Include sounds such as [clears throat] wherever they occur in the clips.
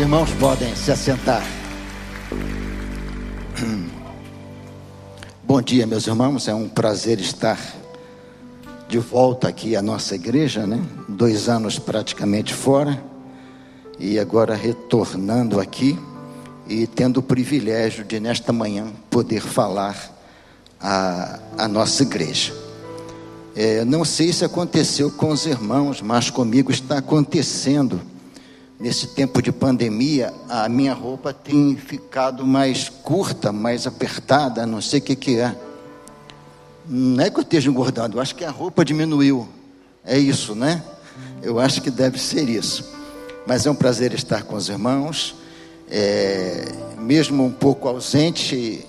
irmãos podem se assentar. Bom dia, meus irmãos. É um prazer estar de volta aqui à nossa igreja, né? Dois anos praticamente fora e agora retornando aqui e tendo o privilégio de nesta manhã poder falar a, a nossa igreja. É, não sei se aconteceu com os irmãos, mas comigo está acontecendo nesse tempo de pandemia, a minha roupa tem ficado mais curta, mais apertada, não sei o que, que é. Não é que eu esteja engordando, eu acho que a roupa diminuiu. É isso, né? Eu acho que deve ser isso. Mas é um prazer estar com os irmãos, é, mesmo um pouco ausente,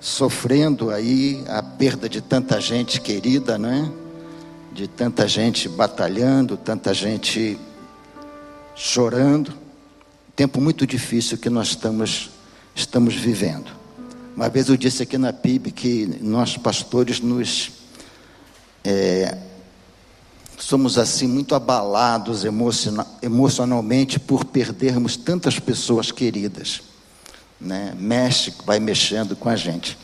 sofrendo aí a perda de tanta gente querida, né? De tanta gente batalhando, tanta gente chorando. Tempo muito difícil que nós estamos, estamos vivendo. Uma vez eu disse aqui na PIB que nós pastores nos é, somos assim muito abalados emocionalmente por perdermos tantas pessoas queridas. Né? Mexe, vai mexendo com a gente.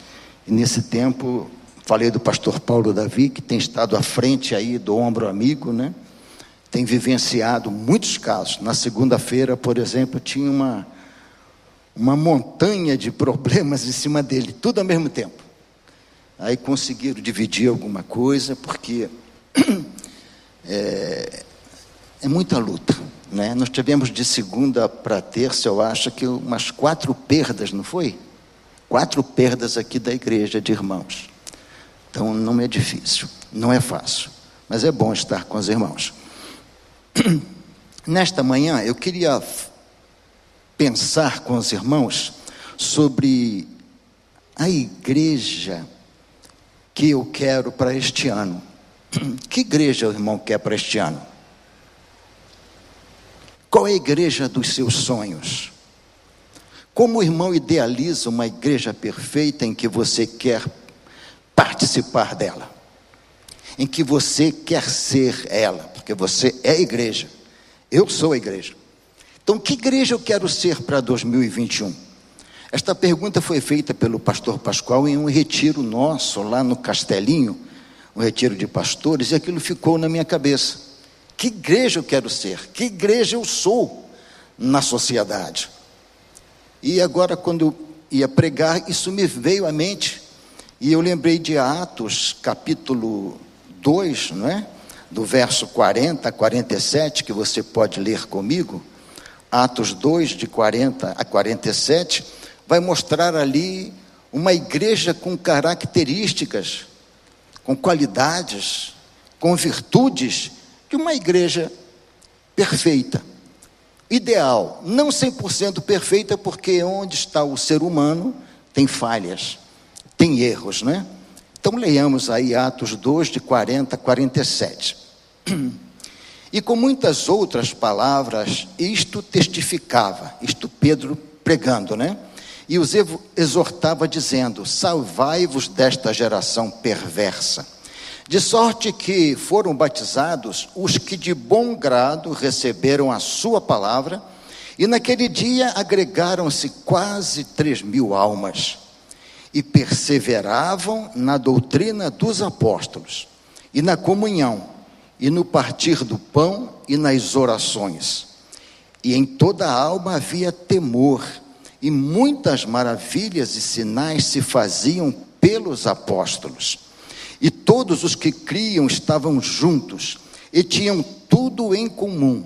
E nesse tempo, falei do pastor Paulo Davi, que tem estado à frente aí do ombro amigo, né? Tem vivenciado muitos casos. Na segunda-feira, por exemplo, tinha uma, uma montanha de problemas em cima dele, tudo ao mesmo tempo. Aí conseguiram dividir alguma coisa, porque [clears throat] é, é muita luta. Né? Nós tivemos de segunda para terça, eu acho que umas quatro perdas, não foi? Quatro perdas aqui da igreja de irmãos. Então não é difícil, não é fácil, mas é bom estar com os irmãos. [clears throat] Nesta manhã eu queria pensar com os irmãos sobre a igreja que eu quero para este ano. [clears throat] Que igreja o irmão quer para este ano? Qual é a igreja dos seus sonhos? Como o irmão idealiza uma igreja perfeita em que você quer participar dela? Em que você quer ser ela? Porque você é igreja. Eu sou a igreja. Então, que igreja eu quero ser para 2021? Esta pergunta foi feita pelo pastor Pascoal em um retiro nosso lá no Castelinho, um retiro de pastores, e aquilo ficou na minha cabeça. Que igreja eu quero ser? Que igreja eu sou na sociedade? E agora, quando eu ia pregar, isso me veio à mente, e eu lembrei de Atos, capítulo 2, não é? Do verso 40 a 47, que você pode ler comigo, Atos 2, de 40 a 47, vai mostrar ali uma igreja com características, com qualidades, com virtudes de uma igreja perfeita. Ideal, não 100% perfeita, porque onde está o ser humano tem falhas, tem erros, né? Então leiamos aí Atos 2, de 40 a 47. [clears throat] E com muitas outras palavras, isto testificava, isto Pedro pregando, né? E os exortava, dizendo: Salvai-vos desta geração perversa. De sorte que foram batizados os que de bom grado receberam a sua palavra, e naquele dia agregaram-se quase três mil almas e perseveravam na doutrina dos apóstolos, e na comunhão, e no partir do pão e nas orações. E em toda a alma havia temor, e muitas maravilhas e sinais se faziam pelos apóstolos. E todos os que criam estavam juntos e tinham tudo em comum,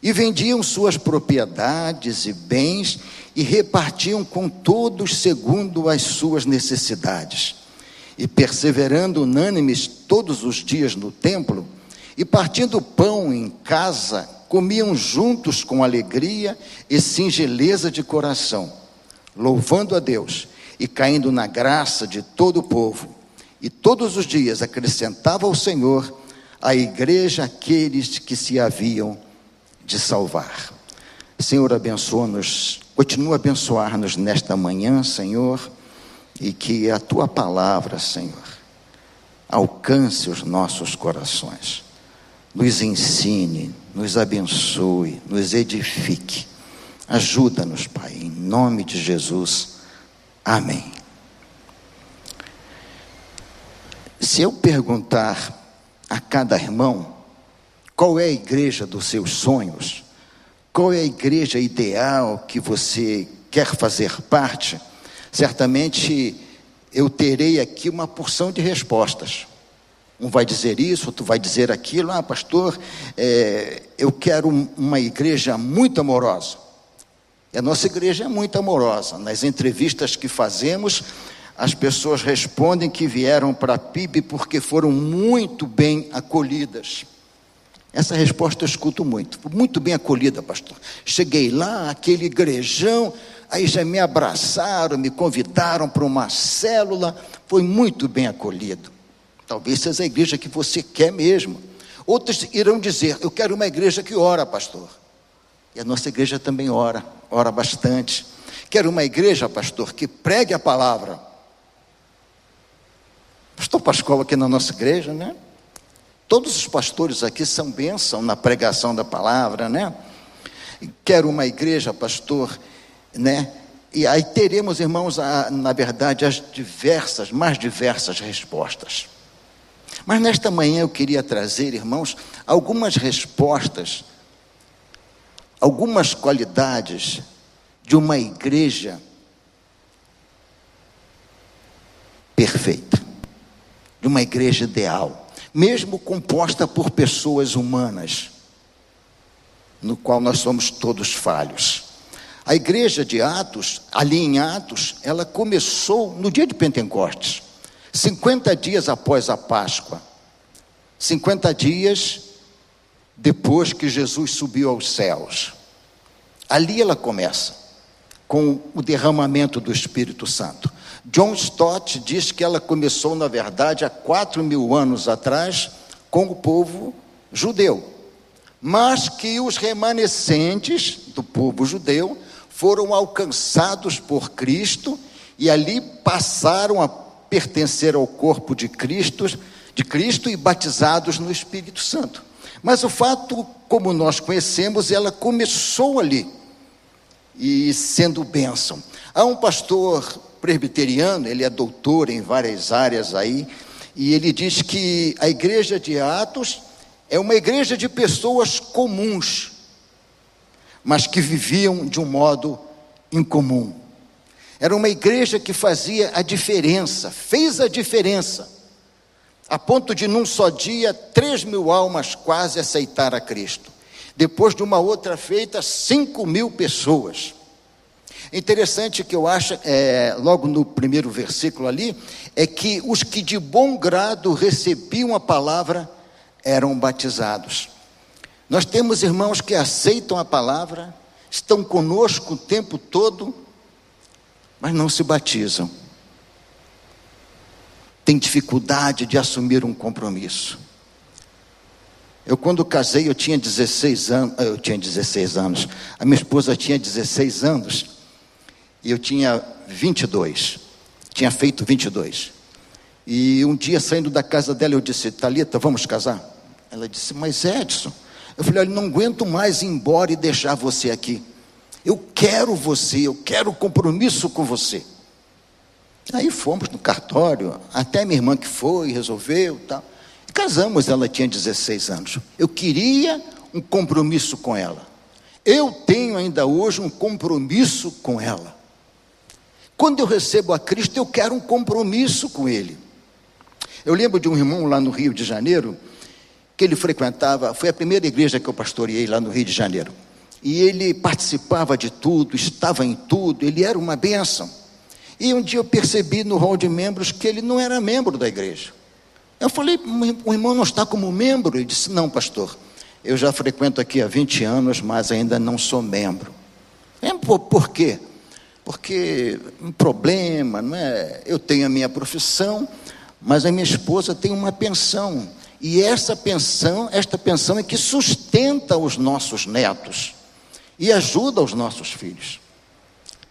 e vendiam suas propriedades e bens e repartiam com todos segundo as suas necessidades. E perseverando unânimes todos os dias no templo, e partindo pão em casa, comiam juntos com alegria e singeleza de coração, louvando a Deus e caindo na graça de todo o povo. E todos os dias acrescentava ao Senhor a igreja aqueles que se haviam de salvar. Senhor, abençoa-nos Continua a abençoar-nos nesta manhã, Senhor, e que a tua palavra, Senhor, alcance os nossos corações, nos ensine, nos abençoe, nos edifique, Ajuda-nos, Pai, em nome de Jesus. Amém. Se eu perguntar a cada irmão qual é a igreja dos seus sonhos, qual é a igreja ideal que você quer fazer parte, certamente eu terei aqui uma porção de respostas. Um vai dizer isso, outro vai dizer aquilo. Ah, pastor, é, eu quero uma igreja muito amorosa. E a nossa igreja é muito amorosa. Nas entrevistas que fazemos, as pessoas respondem que vieram para a PIB porque foram muito bem acolhidas. Essa resposta eu escuto muito. Muito bem acolhida, pastor. Cheguei lá, aquele igrejão, aí já me abraçaram, me convidaram para uma célula, foi muito bem acolhido. Talvez seja a igreja que você quer mesmo. Outros irão dizer: Eu quero uma igreja que ora, pastor. E a nossa igreja também ora, ora bastante. Quero uma igreja, pastor, que pregue a palavra. Pastor Pascoal aqui na nossa igreja, né? Todos os pastores aqui são bênção na pregação da palavra, né? Quero uma igreja, pastor, né? E aí teremos, irmãos, a, na verdade, as diversas, mais diversas respostas. Mas nesta manhã eu queria trazer, irmãos, algumas respostas, algumas qualidades de uma igreja perfeita, de uma igreja ideal, mesmo composta por pessoas humanas, no qual nós somos todos falhos. A igreja de Atos, ali em Atos, ela começou no dia de Pentecostes. 50 dias após a Páscoa, 50 dias depois que Jesus subiu aos céus. Ali ela começa, com o derramamento do Espírito Santo. John Stott diz que ela começou, na verdade, há quatro mil anos atrás, com o povo judeu, mas que os remanescentes do povo judeu foram alcançados por Cristo e ali passaram a pertencer ao corpo de Cristo, de Cristo e batizados no Espírito Santo. Mas o fato, como nós conhecemos, ela começou ali e sendo bênção. Há um pastor presbiteriano, ele é doutor em várias áreas aí, e ele diz que a igreja de Atos é uma igreja de pessoas comuns, mas que viviam de um modo incomum. Era uma igreja que fazia a diferença, fez a diferença, a ponto de num só dia, três mil almas quase aceitar a Cristo. Depois de uma outra feita, cinco mil pessoas. Interessante que eu acho, é, logo no primeiro versículo ali, é que os que de bom grado recebiam a palavra eram batizados. Nós temos irmãos que aceitam a palavra, estão conosco o tempo todo, mas não se batizam. Tem dificuldade de assumir um compromisso. Eu quando casei, eu tinha 16 anos, eu tinha 16 anos. A minha esposa tinha 16 anos e eu tinha 22. Tinha feito 22. E um dia saindo da casa dela, eu disse: "Talita, vamos casar?" Ela disse: "Mas Edson, eu falei: "Olha, não aguento mais ir embora e deixar você aqui. Eu quero você, eu quero compromisso com você. Aí fomos no cartório, até minha irmã que foi, resolveu, tal. E casamos, ela tinha 16 anos. Eu queria um compromisso com ela. Eu tenho ainda hoje um compromisso com ela. Quando eu recebo a Cristo, eu quero um compromisso com Ele. Eu lembro de um irmão lá no Rio de Janeiro, que ele frequentava, foi a primeira igreja que eu pastoreei lá no Rio de Janeiro e ele participava de tudo, estava em tudo, ele era uma bênção. E um dia eu percebi no hall de membros que ele não era membro da igreja. Eu falei, o irmão não está como membro? Ele disse, não, pastor, eu já frequento aqui há 20 anos, mas ainda não sou membro. Por quê? Porque um problema, não é? Eu tenho a minha profissão, mas a minha esposa tem uma pensão. E essa pensão, esta pensão é que sustenta os nossos netos e ajuda os nossos filhos.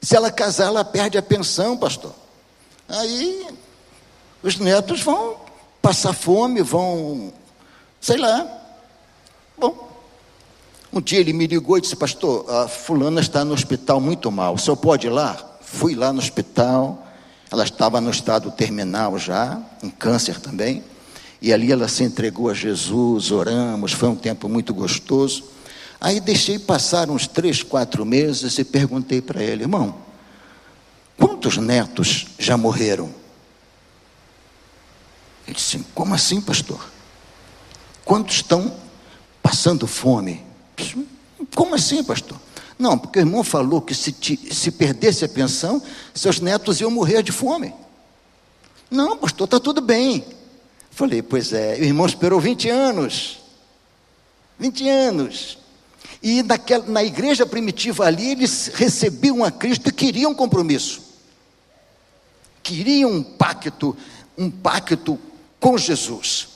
Se ela casar, ela perde a pensão, pastor. Aí os netos vão passar fome, vão, sei lá. Bom, Um dia ele me ligou e disse: Pastor, a fulana está no hospital muito mal, o senhor pode ir lá? Fui lá no hospital, ela estava no estado terminal já, um câncer também, e ali ela se entregou a Jesus, oramos, foi um tempo muito gostoso. Aí deixei passar uns três, quatro meses e perguntei para ele: Irmão, quantos netos já morreram? Ele disse: Como assim, pastor? Quantos estão passando fome? Como assim, pastor? Não, porque o irmão falou que se, te, se perdesse a pensão, seus netos iam morrer de fome. Não, pastor, está tudo bem. Falei, pois é, o irmão esperou 20 anos. 20 anos. E naquela, na igreja primitiva ali, eles recebiam a Cristo e queriam compromisso. Queriam um pacto, um pacto com Jesus.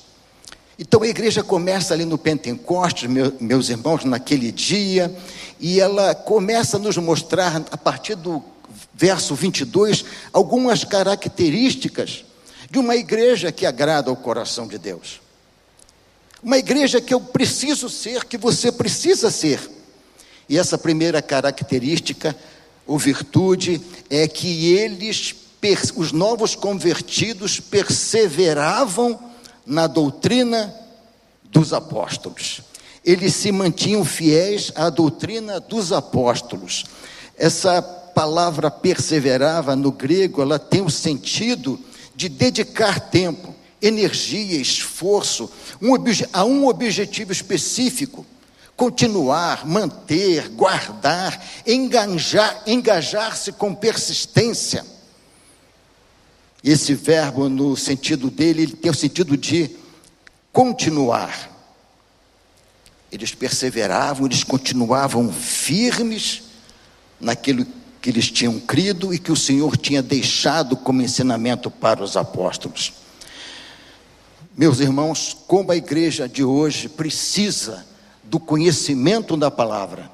Então a igreja começa ali no Pentecostes, meu, meus irmãos, naquele dia, e ela começa a nos mostrar, a partir do verso 22, algumas características de uma igreja que agrada ao coração de Deus. Uma igreja que eu preciso ser, que você precisa ser. E essa primeira característica, ou virtude, é que eles, os novos convertidos, perseveravam na doutrina dos apóstolos. Eles se mantinham fiéis à doutrina dos apóstolos. Essa palavra perseverava no grego, ela tem o sentido de dedicar tempo, energia, esforço um, a um objetivo específico. Continuar, manter, guardar, engajar, engajar-se com persistência. Esse verbo, no sentido dele, ele tem o sentido de continuar. Eles perseveravam, eles continuavam firmes naquilo que eles tinham crido e que o Senhor tinha deixado como ensinamento para os apóstolos. Meus irmãos, como a igreja de hoje precisa do conhecimento da palavra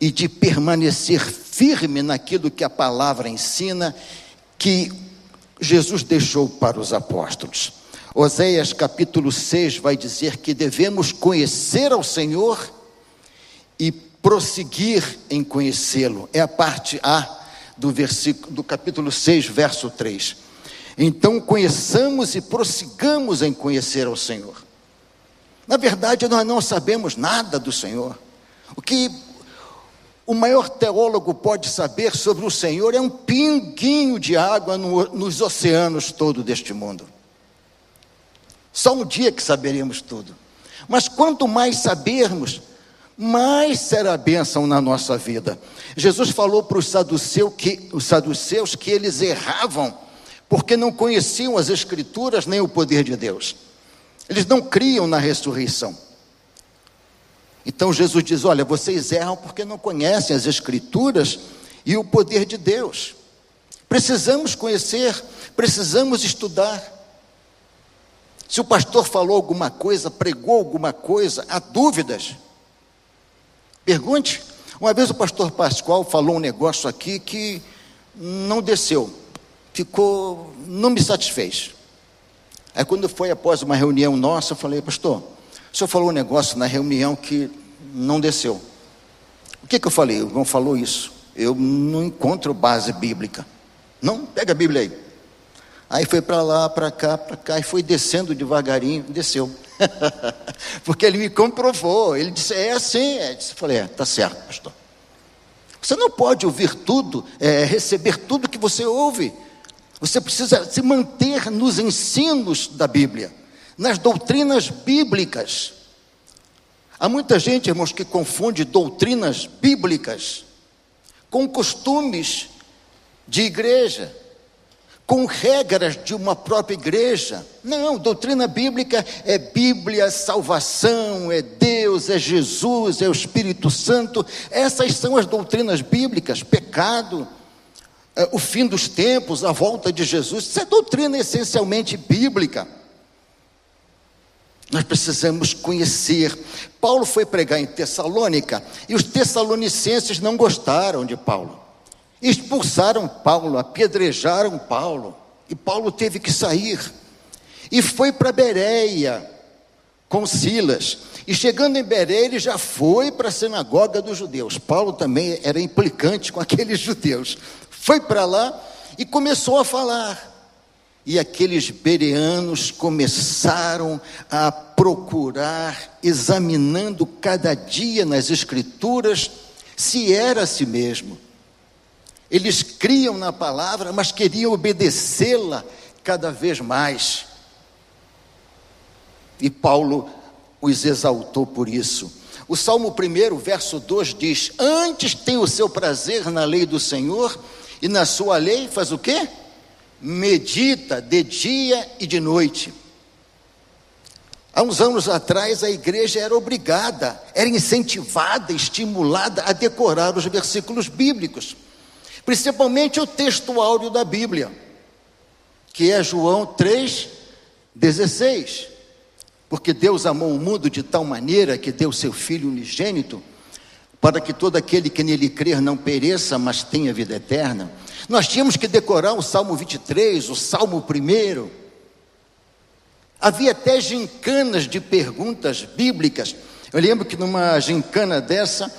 e de permanecer firme naquilo que a palavra ensina, que Jesus deixou para os apóstolos. Oséias capítulo 6 vai dizer que devemos conhecer ao Senhor e prosseguir em conhecê-lo. É a parte A do versículo do capítulo 6, verso 3. Então conheçamos e prossigamos em conhecer ao Senhor. Na verdade, nós não sabemos nada do Senhor. O que o maior teólogo pode saber sobre o Senhor é um pinguinho de água no, nos oceanos todo deste mundo. Só um dia que saberemos tudo. Mas quanto mais sabermos, mais será bênção na nossa vida. Jesus falou para os que, os saduceus que eles erravam, porque não conheciam as Escrituras nem o poder de Deus. Eles não criam na ressurreição. Então Jesus diz: Olha, vocês erram porque não conhecem as Escrituras e o poder de Deus. Precisamos conhecer, precisamos estudar. Se o pastor falou alguma coisa, pregou alguma coisa, há dúvidas. Pergunte. Uma vez o pastor Pascoal falou um negócio aqui que não desceu, ficou, não me satisfez. Aí quando foi após uma reunião nossa, eu falei, pastor, o senhor falou um negócio na reunião que não desceu. O que, que eu falei? O irmão falou isso. Eu não encontro base bíblica. Não, pega a Bíblia aí. Aí foi para lá, para cá, para cá, e foi descendo devagarinho, desceu. [laughs] Porque ele me comprovou. Ele disse: É assim. Eu falei: É, tá certo, pastor. Você não pode ouvir tudo, é, receber tudo que você ouve. Você precisa se manter nos ensinos da Bíblia nas doutrinas bíblicas. Há muita gente, irmãos, que confunde doutrinas bíblicas com costumes de igreja, com regras de uma própria igreja. Não, doutrina bíblica é Bíblia, salvação, é Deus, é Jesus, é o Espírito Santo. Essas são as doutrinas bíblicas, pecado, é, o fim dos tempos, a volta de Jesus. Isso é doutrina essencialmente bíblica. Nós precisamos conhecer. Paulo foi pregar em Tessalônica e os tessalonicenses não gostaram de Paulo. Expulsaram Paulo, apedrejaram Paulo e Paulo teve que sair. E foi para Bereia com Silas. E chegando em Beré, ele já foi para a sinagoga dos judeus. Paulo também era implicante com [laughs] aqueles judeus. Foi para lá e começou a falar. E aqueles bereanos começaram a procurar, examinando cada dia nas Escrituras, se era a si mesmo. Eles criam na palavra, mas queriam obedecê-la cada vez mais. E Paulo os exaltou por isso. O Salmo 1, verso 2 diz: Antes tem o seu prazer na lei do Senhor, e na sua lei faz o quê? Medita de dia e de noite. Há uns anos atrás, a igreja era obrigada, era incentivada, estimulada a decorar os versículos bíblicos, principalmente o texto áureo da Bíblia, que é João 3,16. Porque Deus amou o mundo de tal maneira que deu seu Filho unigênito, para que todo aquele que nele crer não pereça, mas tenha vida eterna. Nós tínhamos que decorar o Salmo 23, o Salmo 1 Havia até gincanas de perguntas bíblicas. Eu lembro que numa gincana dessa,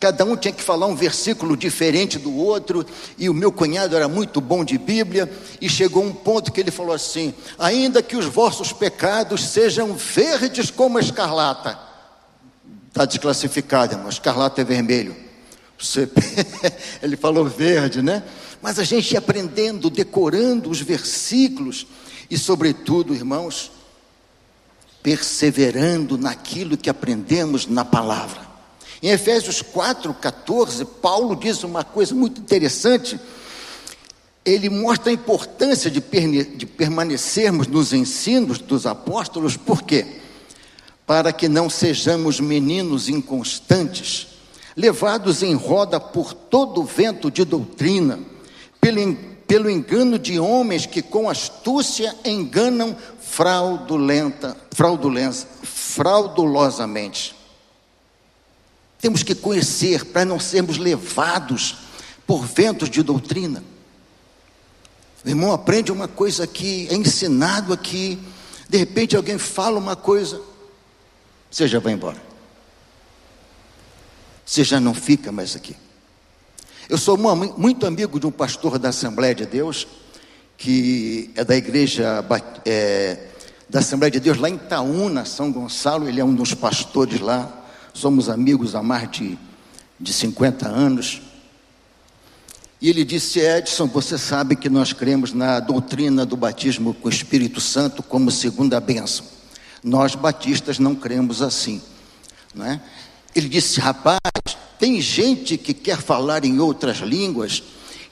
cada um tinha que falar um versículo diferente do outro, e o meu cunhado era muito bom de Bíblia, e chegou um ponto que ele falou assim: ainda que os vossos pecados sejam verdes como a escarlata, está desclassificado, irmão, escarlata é vermelho. Você... [laughs] ele falou verde, né? Mas a gente ia aprendendo, decorando os versículos, e, sobretudo, irmãos, perseverando naquilo que aprendemos na palavra. Em Efésios 4,14, Paulo diz uma coisa muito interessante. Ele mostra a importância de, de permanecermos nos ensinos dos apóstolos, por quê? Para que não sejamos meninos inconstantes, levados em roda por todo vento de doutrina, pelo pelo engano de homens que com astúcia enganam fraudulenta, fraudulenta, fraudulosamente. Temos que conhecer para não sermos levados por ventos de doutrina. Irmão aprende uma coisa aqui, é ensinado aqui, de repente alguém fala uma coisa, você já vai embora. Você já não fica mais aqui. Eu sou muito amigo de um pastor da Assembleia de Deus, que é da igreja é, da Assembleia de Deus lá em Taúna, São Gonçalo, ele é um dos pastores lá, somos amigos há mais de, de 50 anos. E ele disse: Edson, você sabe que nós cremos na doutrina do batismo com o Espírito Santo como segunda bênção. Nós batistas não cremos assim. Não é? Ele disse: rapaz, tem gente que quer falar em outras línguas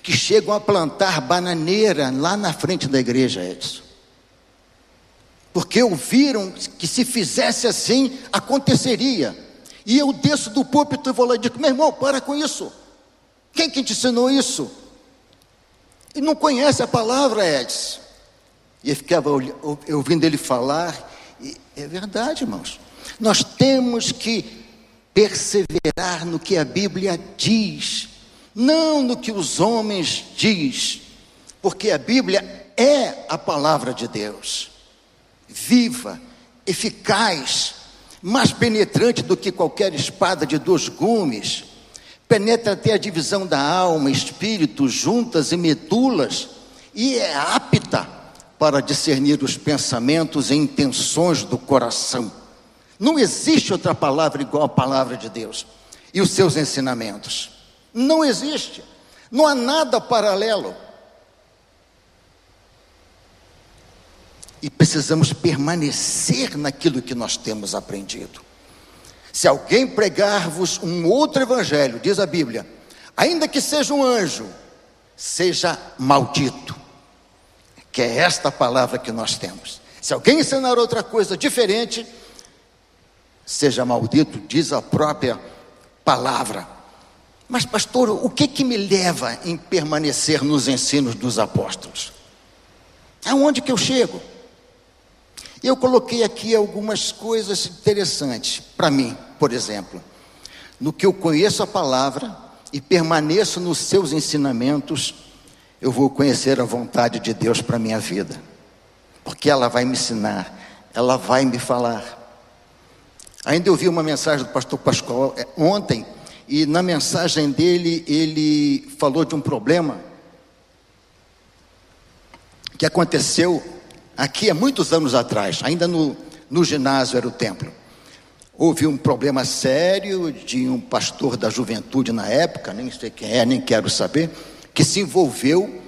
que chegam a plantar bananeira lá na frente da igreja, Edson. Porque ouviram que se fizesse assim, aconteceria. E eu desço do púlpito e vou lá e digo: meu irmão, para com isso. Quem que te ensinou isso? Ele não conhece a palavra, Edson. E eu ficava ouvindo ele falar, e é verdade, irmãos. Nós temos que perseverar no que a Bíblia diz, não no que os homens diz, porque a Bíblia é a palavra de Deus, viva, eficaz, mais penetrante do que qualquer espada de dois gumes, penetra até a divisão da alma, espírito, juntas e medulas, e é apta para discernir os pensamentos e intenções do coração. Não existe outra palavra igual à palavra de Deus e os seus ensinamentos. Não existe. Não há nada paralelo. E precisamos permanecer naquilo que nós temos aprendido. Se alguém pregar-vos um outro evangelho, diz a Bíblia, ainda que seja um anjo, seja maldito. Que é esta palavra que nós temos. Se alguém ensinar outra coisa diferente, seja maldito, diz a própria palavra. Mas, pastor, o que que me leva em permanecer nos ensinos dos apóstolos? Aonde que eu chego? Eu coloquei aqui algumas coisas interessantes para mim, por exemplo, no que eu conheço a palavra e permaneço nos seus ensinamentos, eu vou conhecer a vontade de Deus para minha vida, porque ela vai me ensinar, ela vai me falar. Ainda eu vi uma mensagem do pastor Pascoal é, ontem, e na mensagem dele ele falou de um problema que aconteceu aqui há muitos anos atrás, ainda no, no ginásio era o templo. Houve um problema sério de um pastor da juventude na época, nem sei quem é, nem quero saber, que se envolveu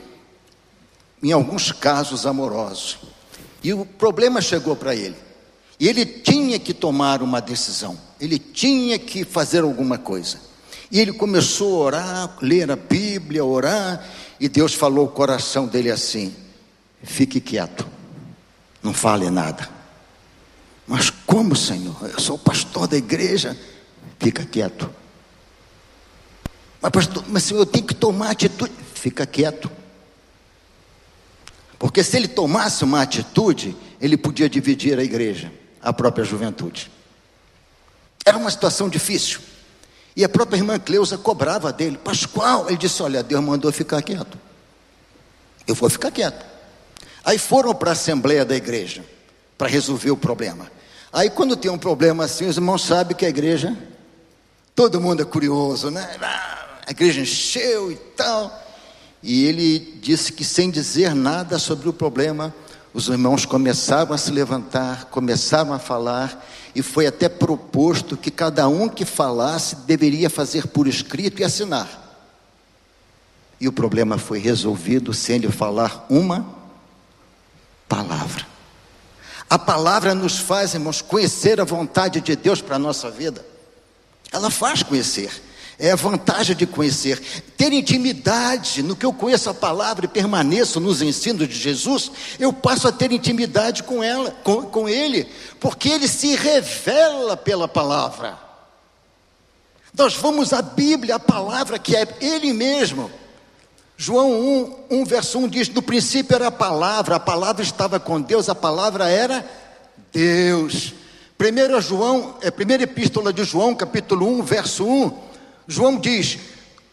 em alguns casos amorosos. E o problema chegou para ele. E ele tinha que tomar uma decisão, ele tinha que fazer alguma coisa. E ele começou a orar, ler a Bíblia, orar, e Deus falou o coração dele assim: fique quieto, não fale nada. Mas como, Senhor? Eu sou pastor da igreja. Fica quieto. Mas, pastor, mas Senhor, eu tenho que tomar atitude. Fica quieto. Porque se ele tomasse uma atitude, ele podia dividir a igreja, a própria juventude. Era uma situação difícil. E a própria irmã Cleusa cobrava dele. Pascoal, ele disse: Olha, Deus mandou ficar quieto. Eu vou ficar quieto. Aí foram para a assembleia da igreja para resolver o problema. Aí quando tem um problema assim, os irmãos sabem que a igreja, todo mundo é curioso, né? Ah, a igreja encheu e tal. E ele disse que sem dizer nada sobre o problema, os irmãos começaram a se levantar, começaram a falar, e foi até proposto que cada um que falasse deveria fazer por escrito e assinar. E o problema foi resolvido sem ele falar uma palavra. A palavra nos faz, irmãos, conhecer a vontade de Deus para a nossa vida. Ela faz conhecer é a vantagem de conhecer, ter intimidade no que eu conheço a palavra e permaneço nos ensinos de Jesus, eu passo a ter intimidade com ela, com, com ele, porque ele se revela pela palavra. Nós vamos à Bíblia, a palavra que é ele mesmo. João 1, 1, verso 1 diz: No princípio era a palavra, a palavra estava com Deus, a palavra era Deus. Primeiro João, é primeira epístola de João, capítulo 1, verso 1 João diz: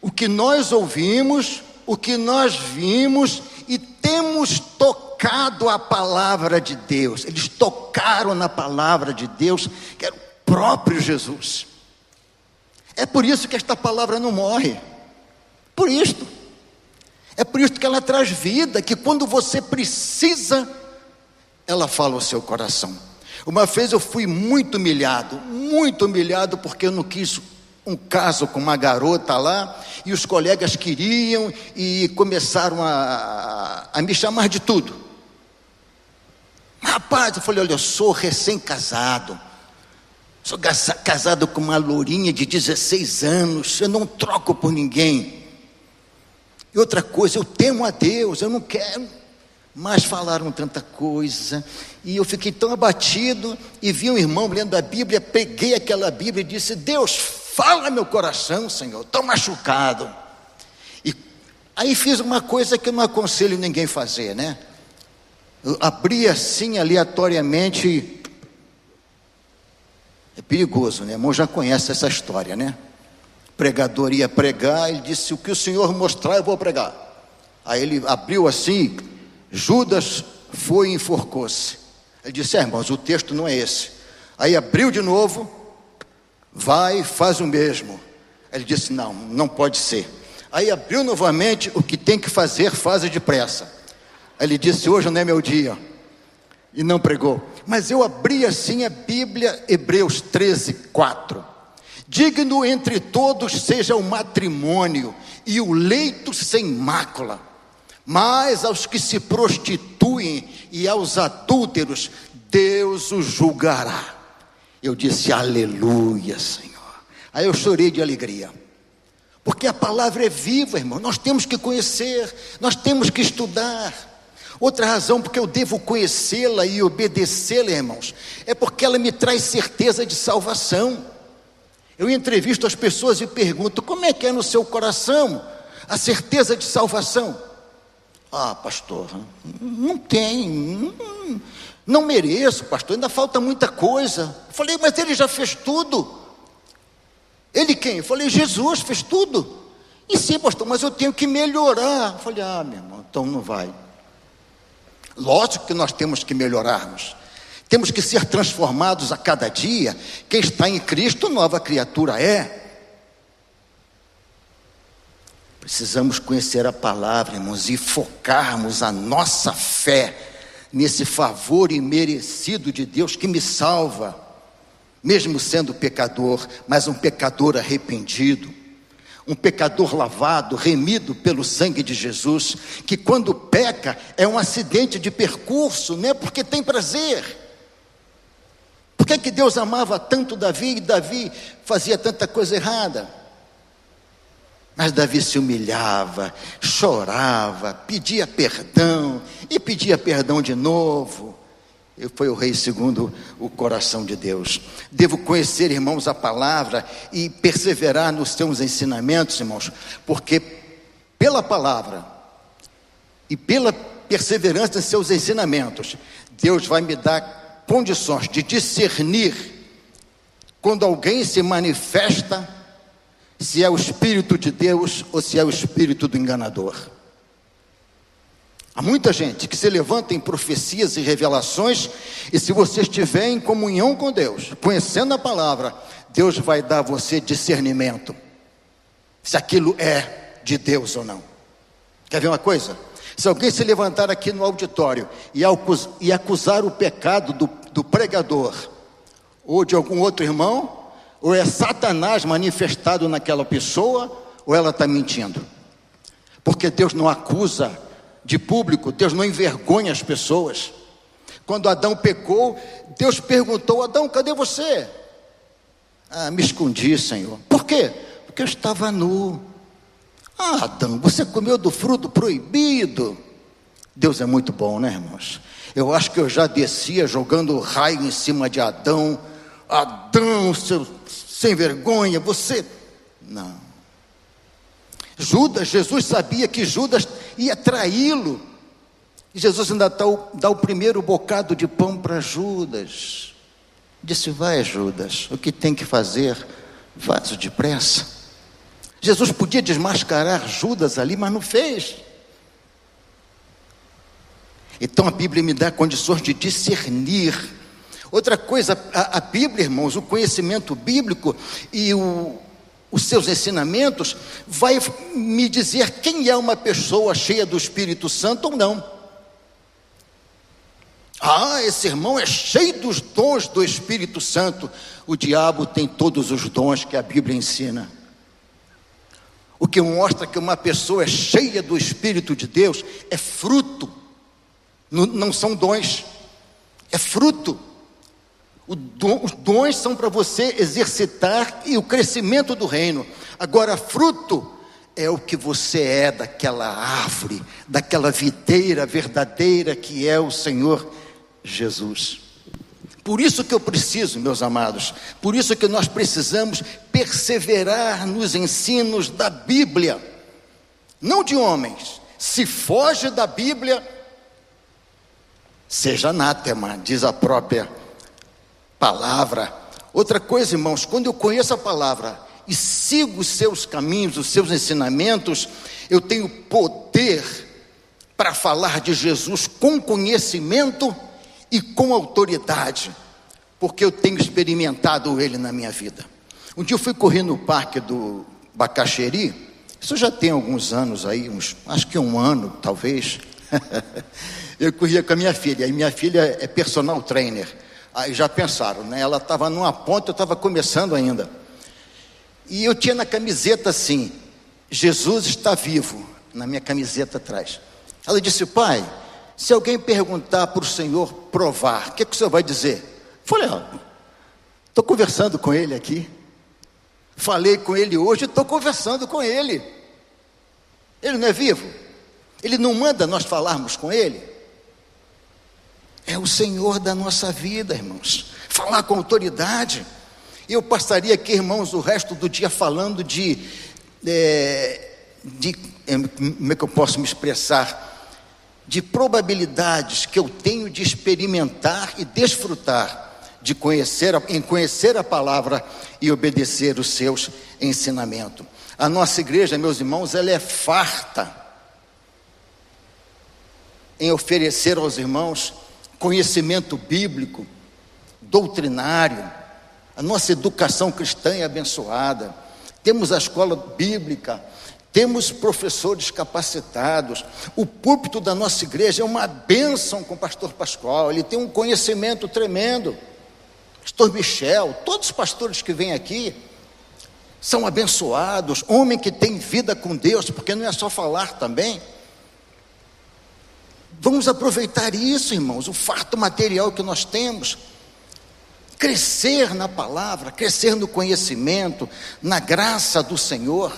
o que nós ouvimos, o que nós vimos e temos tocado a palavra de Deus. Eles tocaram na palavra de Deus, que era o próprio Jesus. É por isso que esta palavra não morre. Por isto. É por isso que ela traz vida, que quando você precisa, ela fala ao seu coração. Uma vez eu fui muito humilhado, muito humilhado, porque eu não quis um caso com uma garota lá, e os colegas queriam e começaram a, a me chamar de tudo. Rapaz, eu falei: olha, eu sou recém-casado, sou casado com uma lourinha de 16 anos, eu não troco por ninguém. E outra coisa, eu temo a Deus, eu não quero. Mas falaram tanta coisa, e eu fiquei tão abatido, e vi um irmão lendo a Bíblia, peguei aquela Bíblia e disse: Deus, Fala meu coração, Senhor, estou machucado. E aí fiz uma coisa que eu não aconselho ninguém fazer, né? Eu abri assim aleatoriamente. É perigoso, né? Irmão já conhece essa história, né? Pregador ia pregar, ele disse: O que o Senhor mostrar, eu vou pregar. Aí ele abriu assim, Judas foi e enforcou-se. Ele disse: É, irmãos, o texto não é esse. Aí abriu de novo, vai, faz o mesmo. Ele disse: Não, não pode ser. Aí abriu novamente: O que tem que fazer, faz depressa. Ele disse: Hoje não é meu dia. E não pregou. Mas eu abri assim a Bíblia, Hebreus 13, 4. Digno entre todos seja o matrimônio e o leito sem mácula. Mas aos que se prostituem e aos adúlteros, Deus os julgará. Eu disse, aleluia, Senhor. Aí eu chorei de alegria. Porque a palavra é viva, irmão. Nós temos que conhecer, nós temos que estudar. Outra razão porque eu devo conhecê-la e obedecê-la, irmãos, é porque ela me traz certeza de salvação. Eu entrevisto as pessoas e pergunto: como é que é no seu coração a certeza de salvação? Ah, pastor, não tem. Não mereço, pastor, ainda falta muita coisa. Eu falei, mas ele já fez tudo. Ele quem? Eu falei, Jesus fez tudo. E sim, pastor, mas eu tenho que melhorar. Eu falei, ah, meu irmão, então não vai. Lógico que nós temos que melhorarmos. Temos que ser transformados a cada dia. Quem está em Cristo, nova criatura é. Precisamos conhecer a palavra, irmãos, e focarmos a nossa fé nesse favor imerecido de Deus que me salva, mesmo sendo pecador, mas um pecador arrependido, um pecador lavado, remido pelo sangue de Jesus, que quando peca é um acidente de percurso, não é porque tem prazer. Por que, que Deus amava tanto Davi e Davi fazia tanta coisa errada? Mas Davi se humilhava, chorava, pedia perdão e pedia perdão de novo. Eu foi o rei segundo o coração de Deus. Devo conhecer, irmãos, a palavra e perseverar nos seus ensinamentos, irmãos, porque pela palavra e pela perseverança em seus ensinamentos, Deus vai me dar condições de discernir quando alguém se manifesta se é o Espírito de Deus ou se é o Espírito do enganador. Há muita gente que se levanta em profecias e revelações, e se você estiver em comunhão com Deus, conhecendo a palavra, Deus vai dar a você discernimento, se aquilo é de Deus ou não. Quer ver uma coisa? Se alguém se levantar aqui no auditório e acusar o pecado do, do pregador ou de algum outro irmão, ou é Satanás manifestado naquela pessoa, ou ela está mentindo. Porque Deus não acusa de público, Deus não envergonha as pessoas. Quando Adão pecou, Deus perguntou: Adão, cadê você? Ah, me escondi, Senhor. Por quê? Porque eu estava nu. Ah, Adão, você comeu do fruto proibido. Deus é muito bom, né, irmãos? Eu acho que eu já descia jogando raio em cima de Adão. Adão, seu sem vergonha, você. Não. Judas, Jesus sabia que Judas ia traí-lo. E Jesus ainda dá o, dá o primeiro bocado de pão para Judas. Disse: Vai, Judas, o que tem que fazer? Vaso depressa. Jesus podia desmascarar Judas ali, mas não fez. Então a Bíblia me dá condições de discernir Outra coisa, a, a Bíblia, irmãos, o conhecimento bíblico e o, os seus ensinamentos vai me dizer quem é uma pessoa cheia do Espírito Santo ou não. Ah, esse irmão é cheio dos dons do Espírito Santo. O diabo tem todos os dons que a Bíblia ensina. O que mostra que uma pessoa é cheia do Espírito de Deus é fruto, não, não são dons, é fruto os dons são para você exercitar e o crescimento do reino. Agora, fruto é o que você é daquela árvore, daquela videira verdadeira que é o Senhor Jesus. Por isso que eu preciso, meus amados, por isso que nós precisamos perseverar nos ensinos da Bíblia, não de homens. Se foge da Bíblia, seja anátema, diz a própria palavra. Outra coisa, irmãos, quando eu conheço a palavra e sigo os seus caminhos, os seus ensinamentos, eu tenho poder para falar de Jesus com conhecimento e com autoridade, porque eu tenho experimentado ele na minha vida. Um dia eu fui correr no parque do Bacaxeri, isso já tem alguns anos aí, uns, acho que um ano, talvez. [laughs] eu corria com a minha filha, e minha filha é personal trainer. Aí já pensaram, né? Ela estava numa ponta, eu estava começando ainda. E eu tinha na camiseta assim: Jesus está vivo, na minha camiseta atrás. Ela disse: Pai, se alguém perguntar para o Senhor provar, o que, que o Senhor vai dizer? Eu falei: Estou conversando com ele aqui. Falei com ele hoje, estou conversando com ele. Ele não é vivo? Ele não manda nós falarmos com ele? É o Senhor da nossa vida, irmãos. Falar com autoridade. Eu passaria aqui, irmãos, o resto do dia falando de, é, de é, como é que eu posso me expressar? De probabilidades que eu tenho de experimentar e desfrutar de conhecer, em conhecer a palavra e obedecer os seus ensinamentos. A nossa igreja, meus irmãos, ela é farta em oferecer aos irmãos conhecimento bíblico, doutrinário, a nossa educação cristã é abençoada, temos a escola bíblica, temos professores capacitados, o púlpito da nossa igreja é uma bênção com o pastor Pascoal, ele tem um conhecimento tremendo. Pastor Michel, todos os pastores que vêm aqui são abençoados, homem que tem vida com Deus, porque não é só falar também. Vamos aproveitar isso, irmãos, o farto material que nós temos. Crescer na palavra, crescer no conhecimento, na graça do Senhor.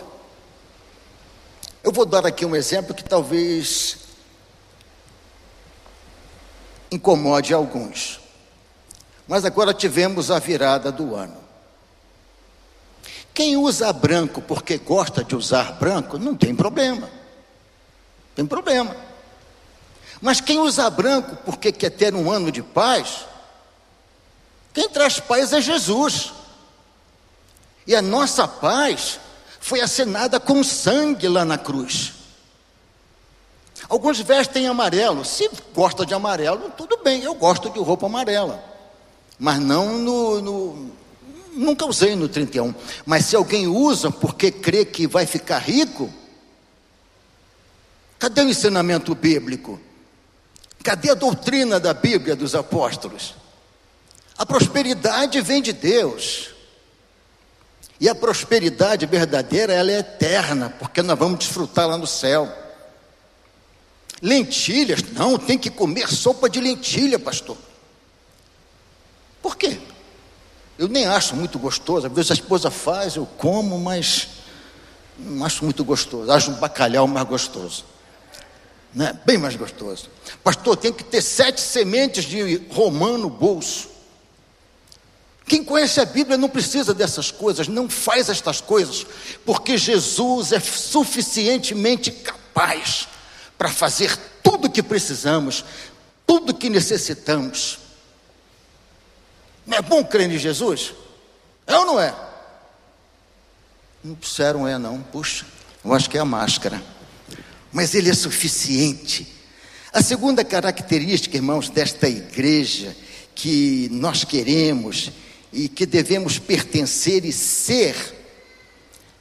Eu vou dar aqui um exemplo que talvez incomode alguns. Mas agora tivemos a virada do ano. Quem usa branco porque gosta de usar branco, não tem problema. Tem problema. Mas quem usa branco porque quer ter um ano de paz, quem traz paz é Jesus. E a nossa paz foi assinada com sangue lá na cruz. Alguns vestem amarelo. Se gosta de amarelo, tudo bem, eu gosto de roupa amarela. Mas não no, no. Nunca usei no 31. Mas se alguém usa porque crê que vai ficar rico, cadê o ensinamento bíblico? Cadê a doutrina da Bíblia dos apóstolos? A prosperidade vem de Deus. E a prosperidade verdadeira, ela é eterna, porque nós vamos desfrutar lá no céu. Lentilhas, não, tem que comer sopa de lentilha, pastor. Por quê? Eu nem acho muito gostoso. Às vezes a esposa faz, eu como, mas não acho muito gostoso. Acho um bacalhau mais gostoso. Né? Bem mais gostoso. Pastor, tem que ter sete sementes de romã no bolso. Quem conhece a Bíblia não precisa dessas coisas, não faz estas coisas, porque Jesus é suficientemente capaz para fazer tudo o que precisamos, tudo o que necessitamos. Não é bom crer em Jesus? É ou não é? Não disseram é não, puxa, eu acho que é a máscara. Mas ele é suficiente. A segunda característica, irmãos, desta igreja que nós queremos e que devemos pertencer e ser,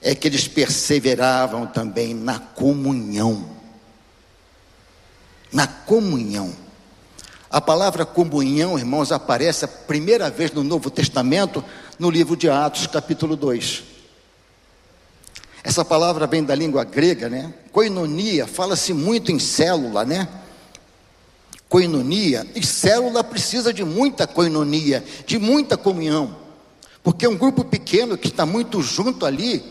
é que eles perseveravam também na comunhão. Na comunhão. A palavra comunhão, irmãos, aparece a primeira vez no Novo Testamento, no livro de Atos, capítulo 2. Essa palavra vem da língua grega, né? Koinonia, fala-se muito em célula, né? coinonia, e célula precisa de muita coinonia, de muita comunhão, porque um grupo pequeno que está muito junto ali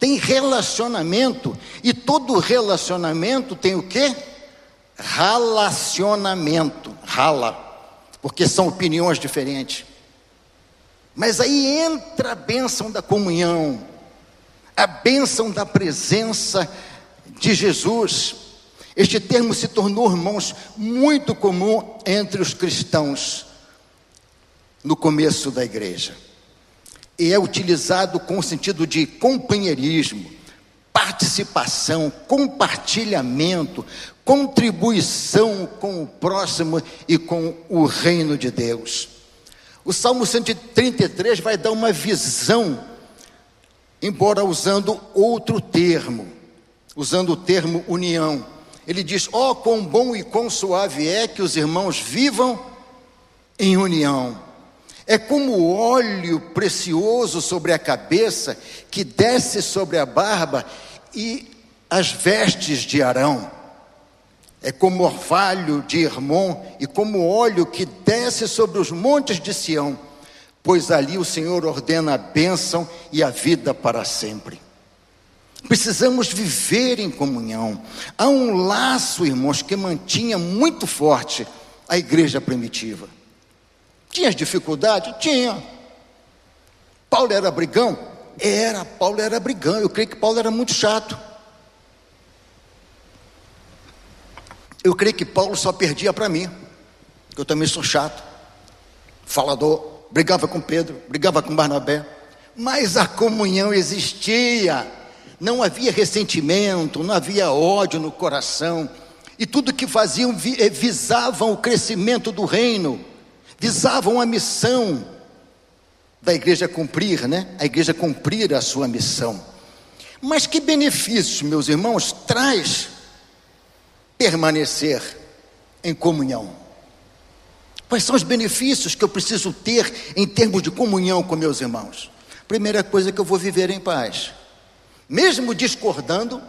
tem relacionamento, e todo relacionamento tem o que? Relacionamento, rala, porque são opiniões diferentes. Mas aí entra a bênção da comunhão, a bênção da presença de Jesus. Este termo se tornou, irmãos, muito comum entre os cristãos no começo da igreja. E é utilizado com o sentido de companheirismo, participação, compartilhamento, contribuição com o próximo e com o reino de Deus. O Salmo 133 vai dar uma visão, embora usando outro termo, usando o termo união ele diz: Ó, oh, quão bom e quão suave é que os irmãos vivam em união. É como óleo precioso sobre a cabeça que desce sobre a barba e as vestes de Arão. É como orvalho de Hermon e como óleo que desce sobre os montes de Sião, pois ali o Senhor ordena a bênção e a vida para sempre. Precisamos viver em comunhão. Há um laço, irmãos, que mantinha muito forte a igreja primitiva. Tinha dificuldade? Tinha. Paulo era brigão? Era, Paulo era brigão. Eu creio que Paulo era muito chato. Eu creio que Paulo só perdia para mim, eu também sou chato, falador, brigava com Pedro, brigava com Barnabé, mas a comunhão existia não havia ressentimento, não havia ódio no coração, e tudo que faziam eh, visavam o crescimento do reino, visavam a missão da igreja cumprir, né? A igreja cumprir a sua missão. Mas que benefícios, meus irmãos, traz permanecer em comunhão? Quais são os benefícios que eu preciso ter em termos de comunhão com meus irmãos? Primeira coisa que eu vou viver em paz. Mesmo discordando,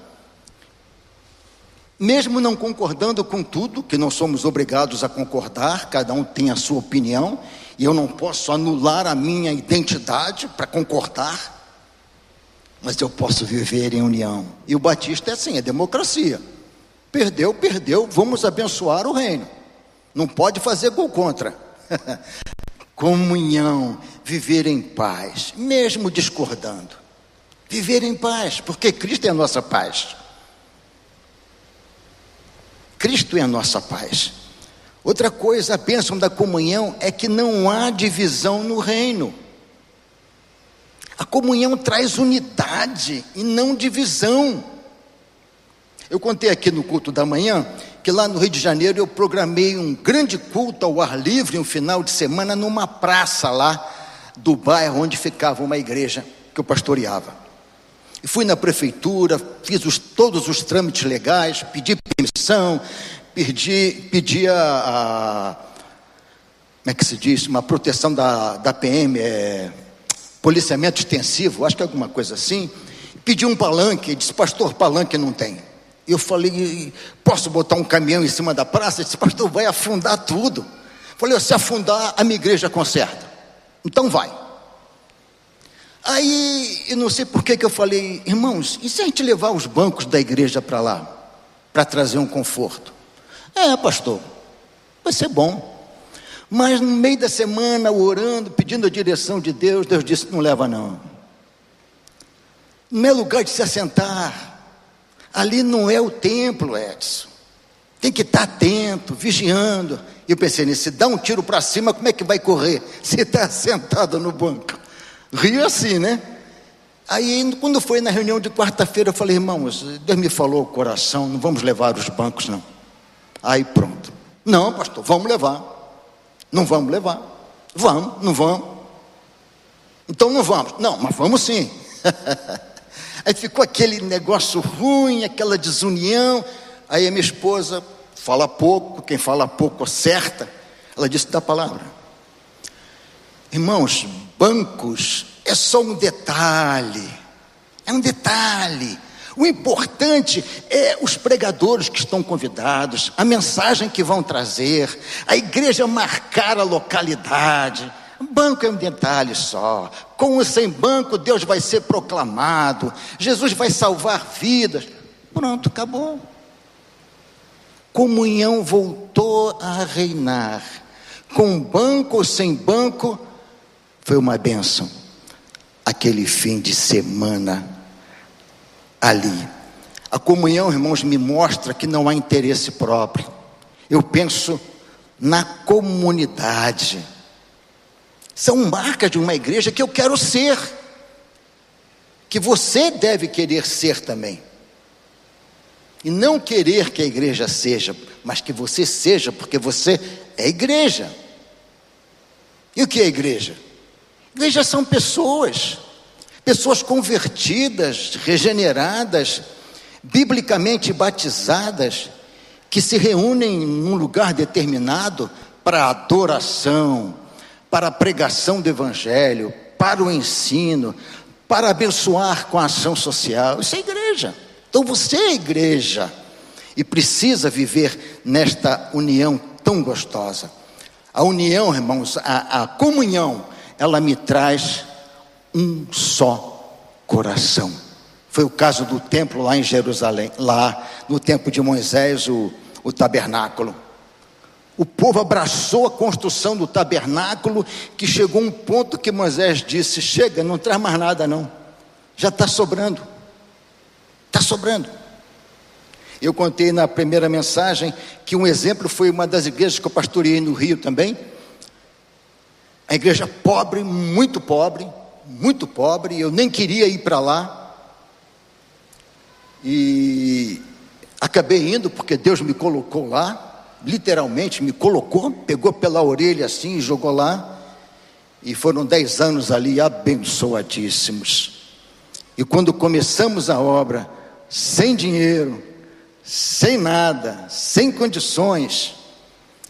mesmo não concordando com tudo, que não somos obrigados a concordar, cada um tem a sua opinião, e eu não posso anular a minha identidade para concordar, mas eu posso viver em união. E o Batista é assim, é democracia. Perdeu, perdeu, vamos abençoar o reino. Não pode fazer gol contra. [laughs] Comunhão, viver em paz, mesmo discordando. Viver em paz, porque Cristo é a nossa paz. Cristo é a nossa paz. Outra coisa, a bênção da comunhão é que não há divisão no reino. A comunhão traz unidade e não divisão. Eu contei aqui no culto da manhã que lá no Rio de Janeiro eu programei um grande culto ao ar livre, um final de semana, numa praça lá do bairro onde ficava uma igreja que eu pastoreava. E fui na prefeitura, fiz os, todos os trâmites legais, pedi permissão, pedi, pedi a, a, como é que se diz, uma proteção da, da PM, é, policiamento extensivo, acho que é alguma coisa assim. Pedi um palanque, disse, pastor, palanque não tem. Eu falei, posso botar um caminhão em cima da praça? Ele disse, pastor, vai afundar tudo. Falei, se afundar, a minha igreja conserta. Então vai. Aí, eu não sei por que eu falei, irmãos, e se a gente levar os bancos da igreja para lá, para trazer um conforto? É, pastor, vai ser bom. Mas no meio da semana, orando, pedindo a direção de Deus, Deus disse: não leva não. Não é lugar de se assentar. Ali não é o templo, Edson. Tem que estar atento, vigiando. E eu pensei nisso: se dá um tiro para cima, como é que vai correr? [laughs] Se está sentado no banco. Rio assim, né? Aí, quando foi na reunião de quarta-feira, eu falei, irmãos, Deus me falou o coração, não vamos levar os bancos, não. Aí pronto. Não, pastor, vamos levar. Não vamos levar. Vamos, não vamos. Então não vamos. Não, mas vamos sim. [laughs] Aí ficou aquele negócio ruim, aquela desunião. Aí a minha esposa fala pouco, quem fala pouco acerta. Ela disse da palavra. Irmãos, bancos é só um detalhe. É um detalhe. O importante é os pregadores que estão convidados, a mensagem que vão trazer, a igreja marcar a localidade. Banco é um detalhe só. Com ou sem banco, Deus vai ser proclamado. Jesus vai salvar vidas. Pronto, acabou. Comunhão voltou a reinar. Com banco ou sem banco, foi uma bênção. Aquele fim de semana ali. A comunhão, irmãos, me mostra que não há interesse próprio. Eu penso na comunidade. São marcas de uma igreja que eu quero ser, que você deve querer ser também. E não querer que a igreja seja, mas que você seja, porque você é igreja. E o que é igreja? Igreja são pessoas, pessoas convertidas, regeneradas, biblicamente batizadas, que se reúnem num lugar determinado para adoração, para a pregação do Evangelho, para o ensino, para abençoar com a ação social. Isso é igreja. Então você é igreja e precisa viver nesta união tão gostosa. A união, irmãos, a, a comunhão ela me traz um só coração. Foi o caso do templo lá em Jerusalém, lá no tempo de Moisés, o, o tabernáculo. O povo abraçou a construção do tabernáculo, que chegou um ponto que Moisés disse: Chega, não traz mais nada, não. Já está sobrando. Está sobrando. Eu contei na primeira mensagem que um exemplo foi uma das igrejas que eu pastoreei no Rio também a igreja pobre, muito pobre, muito pobre, eu nem queria ir para lá. E acabei indo porque Deus me colocou lá. Literalmente me colocou, pegou pela orelha assim e jogou lá. E foram dez anos ali abençoadíssimos. E quando começamos a obra, sem dinheiro, sem nada, sem condições,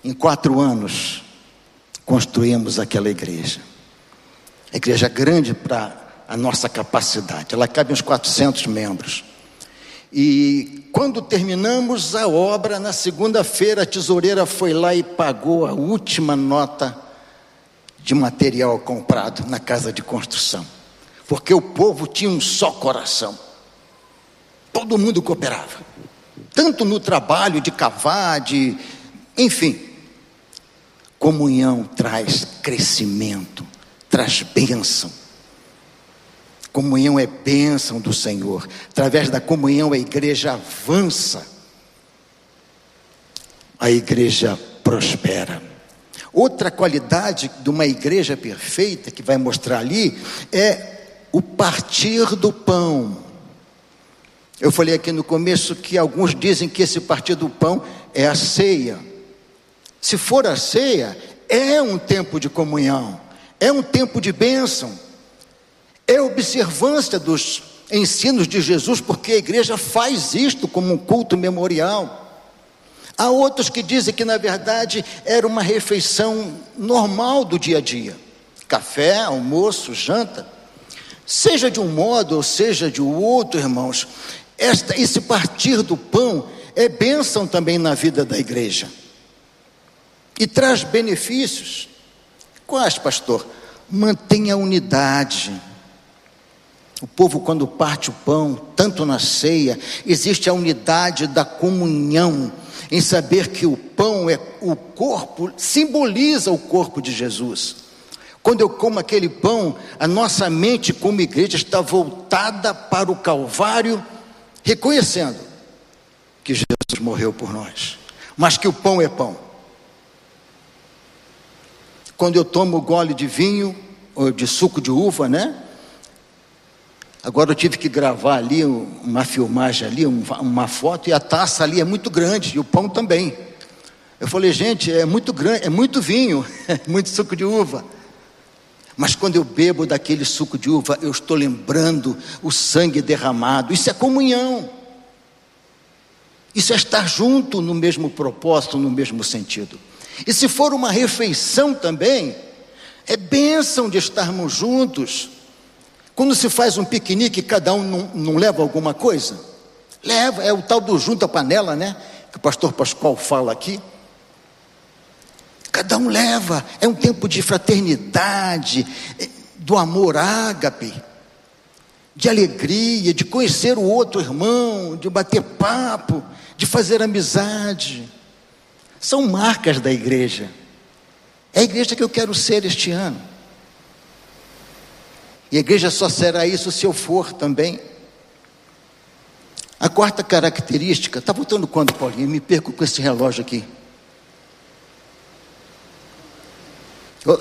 em quatro anos, construímos aquela igreja. A igreja grande para a nossa capacidade, ela cabe uns 400 membros. E quando terminamos a obra, na segunda-feira, a tesoureira foi lá e pagou a última nota de material comprado na casa de construção. Porque o povo tinha um só coração. Todo mundo cooperava. Tanto no trabalho de cavar, de. Enfim. Comunhão traz crescimento, traz bênção. Comunhão é bênção do Senhor. Através da comunhão a igreja avança. A igreja prospera. Outra qualidade de uma igreja perfeita que vai mostrar ali é o partir do pão. Eu falei aqui no começo que alguns dizem que esse partir do pão é a ceia. Se for a ceia, é um tempo de comunhão, é um tempo de bênção é observância dos ensinos de Jesus, porque a igreja faz isto como um culto memorial. Há outros que dizem que, na verdade, era uma refeição normal do dia a dia: café, almoço, janta. Seja de um modo ou seja de outro, irmãos, esta, esse partir do pão é bênção também na vida da igreja e traz benefícios. Quais, pastor? Mantenha a unidade o povo, quando parte o pão, tanto na ceia, existe a unidade da comunhão, em saber que o pão é o corpo, simboliza o corpo de Jesus. Quando eu como aquele pão, a nossa mente, como igreja, está voltada para o Calvário, reconhecendo que Jesus morreu por nós, mas que o pão é pão. Quando eu tomo gole de vinho, ou de suco de uva, né? Agora eu tive que gravar ali uma filmagem ali, uma foto, e a taça ali é muito grande, e o pão também. Eu falei, gente, é muito grande, é muito vinho, é [laughs] muito suco de uva. Mas quando eu bebo daquele suco de uva, eu estou lembrando o sangue derramado. Isso é comunhão. Isso é estar junto no mesmo propósito, no mesmo sentido. E se for uma refeição também, é bênção de estarmos juntos. Quando se faz um piquenique, cada um não, não leva alguma coisa? Leva, é o tal do junta panela, né? Que o pastor Pascoal fala aqui. Cada um leva, é um tempo de fraternidade, é, do amor ágape, de alegria, de conhecer o outro irmão, de bater papo, de fazer amizade. São marcas da igreja. É a igreja que eu quero ser este ano. E a igreja só será isso se eu for também. A quarta característica, está voltando quando, Paulinho? Me perco com esse relógio aqui. Oh,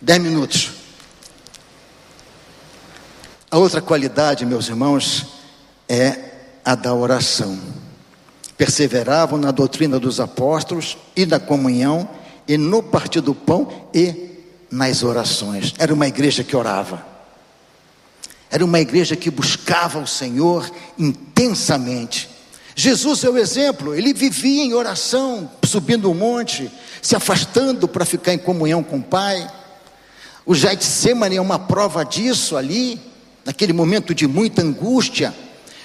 dez minutos. A outra qualidade, meus irmãos, é a da oração. Perseveravam na doutrina dos apóstolos e da comunhão, e no partir do pão e nas orações. Era uma igreja que orava. Era uma igreja que buscava o Senhor intensamente. Jesus é o exemplo, ele vivia em oração, subindo o monte, se afastando para ficar em comunhão com o Pai. O Getsemane é uma prova disso ali, naquele momento de muita angústia.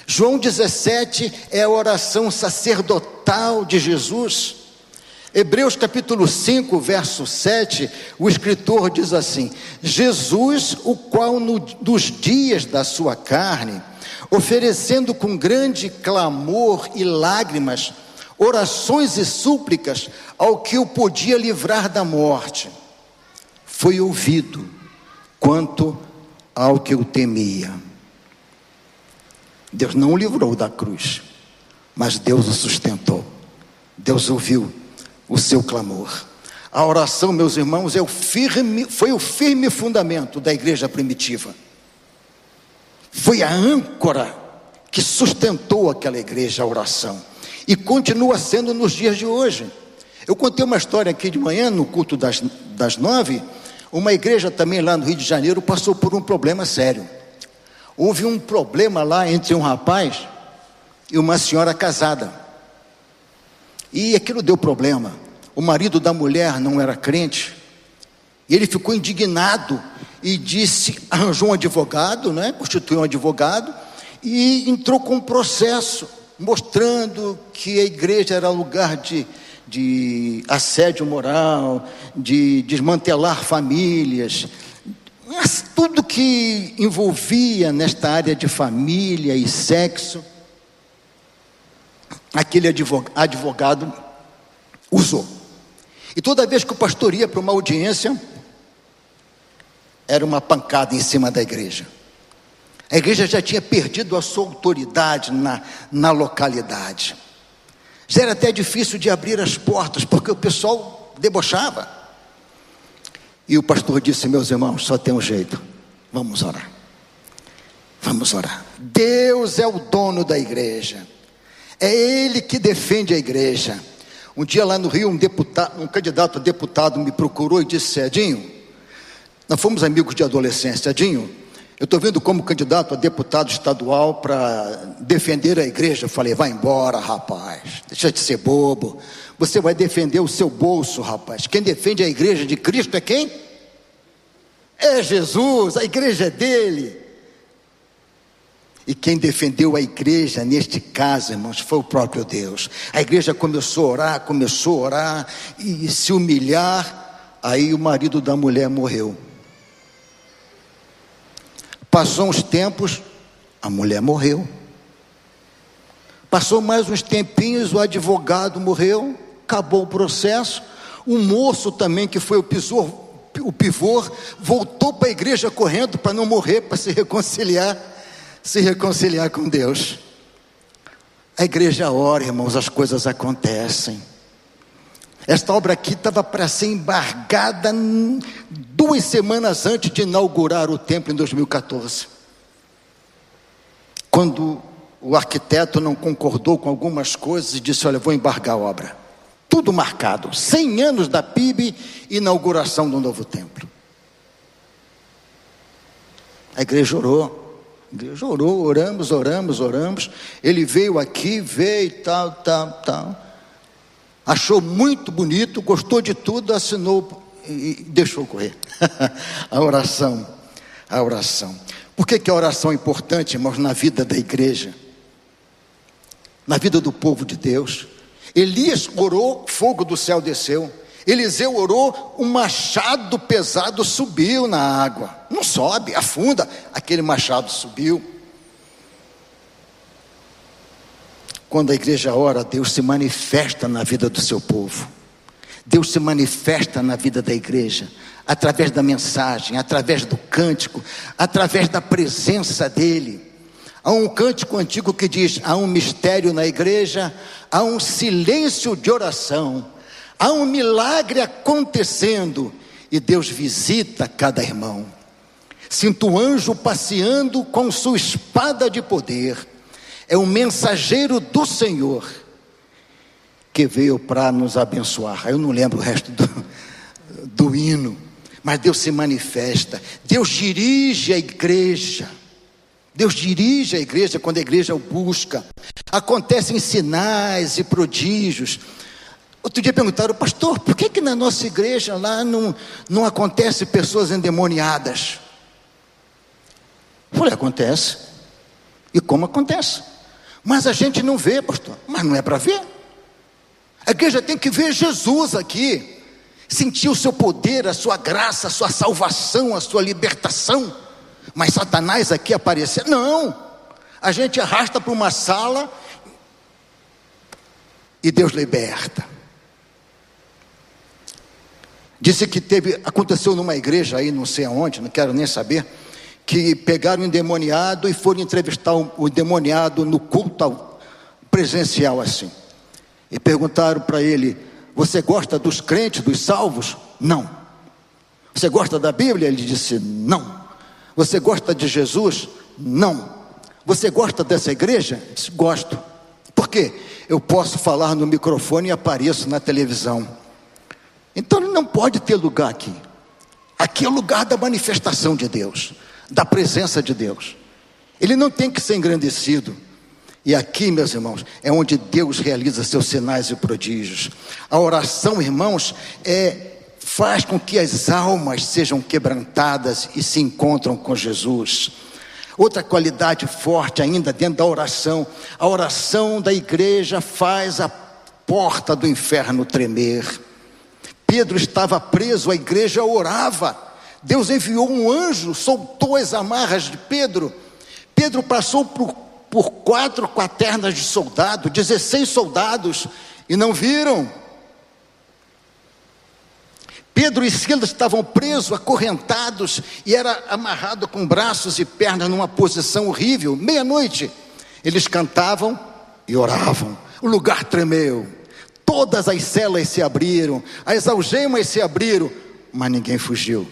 João 17 é a oração sacerdotal de Jesus. Hebreus capítulo 5, verso 7, o escritor diz assim: Jesus, o qual no, nos dias da sua carne, oferecendo com grande clamor e lágrimas, orações e súplicas ao que o podia livrar da morte, foi ouvido quanto ao que o temia. Deus não o livrou da cruz, mas Deus o sustentou. Deus ouviu o seu clamor. A oração, meus irmãos, é o firme, foi o firme fundamento da igreja primitiva. Foi a âncora que sustentou aquela igreja, a oração. E continua sendo nos dias de hoje. Eu contei uma história aqui de manhã, no culto das, das nove. Uma igreja também lá no Rio de Janeiro passou por um problema sério. Houve um problema lá entre um rapaz e uma senhora casada. E aquilo deu problema. O marido da mulher não era crente. E ele ficou indignado e disse, arranjou um advogado, né? constituiu um advogado e entrou com um processo mostrando que a igreja era lugar de, de assédio moral, de desmantelar famílias, tudo que envolvia nesta área de família e sexo, aquele advogado usou. E toda vez que o pastor ia para uma audiência, era uma pancada em cima da igreja. A igreja já tinha perdido a sua autoridade na, na localidade. Já era até difícil de abrir as portas, porque o pessoal debochava. E o pastor disse: Meus irmãos, só tem um jeito, vamos orar. Vamos orar. Deus é o dono da igreja, é Ele que defende a igreja. Um dia lá no Rio, um, deputado, um candidato a deputado me procurou e disse: Edinho, nós fomos amigos de adolescência. Edinho, eu estou vendo como candidato a deputado estadual para defender a igreja. Eu falei, vai embora, rapaz, deixa de ser bobo. Você vai defender o seu bolso, rapaz. Quem defende a igreja de Cristo é quem? É Jesus, a igreja é dele. E quem defendeu a igreja, neste caso, irmãos, foi o próprio Deus. A igreja começou a orar, começou a orar e se humilhar. Aí o marido da mulher morreu. Passou uns tempos, a mulher morreu. Passou mais uns tempinhos, o advogado morreu, acabou o processo. O moço também, que foi o pisor, o pivô, voltou para a igreja correndo para não morrer, para se reconciliar, se reconciliar com Deus. A igreja ora, irmãos, as coisas acontecem. Esta obra aqui estava para ser embargada duas semanas antes de inaugurar o templo em 2014. Quando o arquiteto não concordou com algumas coisas e disse: Olha, vou embargar a obra. Tudo marcado. 100 anos da PIB, inauguração do novo templo. A igreja orou. Igreja orou, oramos, oramos, oramos. Ele veio aqui, veio, tal, tal, tal achou muito bonito, gostou de tudo, assinou e deixou correr. [laughs] a oração, a oração. Por que, que a oração é importante, irmãos, na vida da igreja? Na vida do povo de Deus. Elias orou, fogo do céu desceu. Eliseu orou, um machado pesado subiu na água. Não sobe, afunda. Aquele machado subiu. Quando a igreja ora, Deus se manifesta na vida do seu povo. Deus se manifesta na vida da igreja, através da mensagem, através do cântico, através da presença dEle. Há um cântico antigo que diz: há um mistério na igreja, há um silêncio de oração, há um milagre acontecendo e Deus visita cada irmão. Sinto o anjo passeando com sua espada de poder é o mensageiro do Senhor que veio para nos abençoar. Eu não lembro o resto do, do hino, mas Deus se manifesta, Deus dirige a igreja. Deus dirige a igreja quando a igreja o busca. Acontecem sinais e prodígios. Outro dia perguntaram, pastor, por que, que na nossa igreja lá não, não acontece pessoas endemoniadas? Eu falei, acontece. E como acontece? Mas a gente não vê, pastor. Mas não é para ver. A igreja tem que ver Jesus aqui, sentir o seu poder, a sua graça, a sua salvação, a sua libertação. Mas Satanás aqui aparecer, não. A gente arrasta para uma sala e Deus liberta. Disse que teve, aconteceu numa igreja aí, não sei aonde, não quero nem saber que pegaram o endemoniado e foram entrevistar o endemoniado no culto presencial assim. E perguntaram para ele: Você gosta dos crentes, dos salvos? Não. Você gosta da Bíblia? Ele disse: Não. Você gosta de Jesus? Não. Você gosta dessa igreja? Disse: Gosto. Por quê? Eu posso falar no microfone e apareço na televisão. Então ele não pode ter lugar aqui. Aqui é o lugar da manifestação de Deus, da presença de Deus. Ele não tem que ser engrandecido. E aqui, meus irmãos, é onde Deus realiza seus sinais e prodígios. A oração, irmãos, é faz com que as almas sejam quebrantadas e se encontram com Jesus. Outra qualidade forte ainda dentro da oração, a oração da igreja faz a porta do inferno tremer. Pedro estava preso, a igreja orava. Deus enviou um anjo, soltou as amarras de Pedro. Pedro passou por, por quatro quaternas de soldado, 16 soldados, e não viram. Pedro e Silas estavam presos, acorrentados, e era amarrado com braços e pernas numa posição horrível. Meia-noite, eles cantavam e oravam. O lugar tremeu. Todas as celas se abriram, as algemas se abriram, mas ninguém fugiu.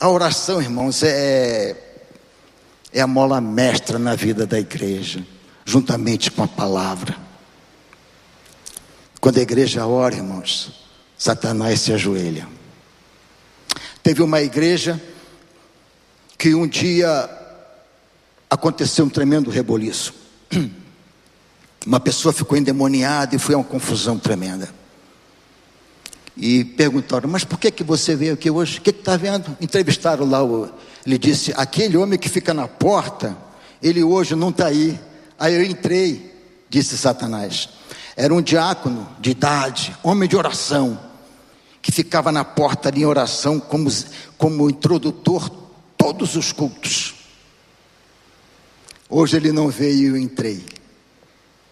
A oração, irmãos, é, é a mola mestra na vida da igreja, juntamente com a palavra. Quando a igreja ora, irmãos, Satanás se ajoelha. Teve uma igreja que um dia aconteceu um tremendo reboliço. [clears throat] Uma pessoa ficou endemoniada e foi uma confusão tremenda. E perguntaram, mas por que, que você veio aqui hoje? O que está vendo? Entrevistaram lá, o, ele disse, aquele homem que fica na porta, ele hoje não está aí. Aí eu entrei, disse Satanás. Era um diácono de idade, homem de oração, que ficava na porta ali em oração como, como introdutor todos os cultos. Hoje ele não veio e eu entrei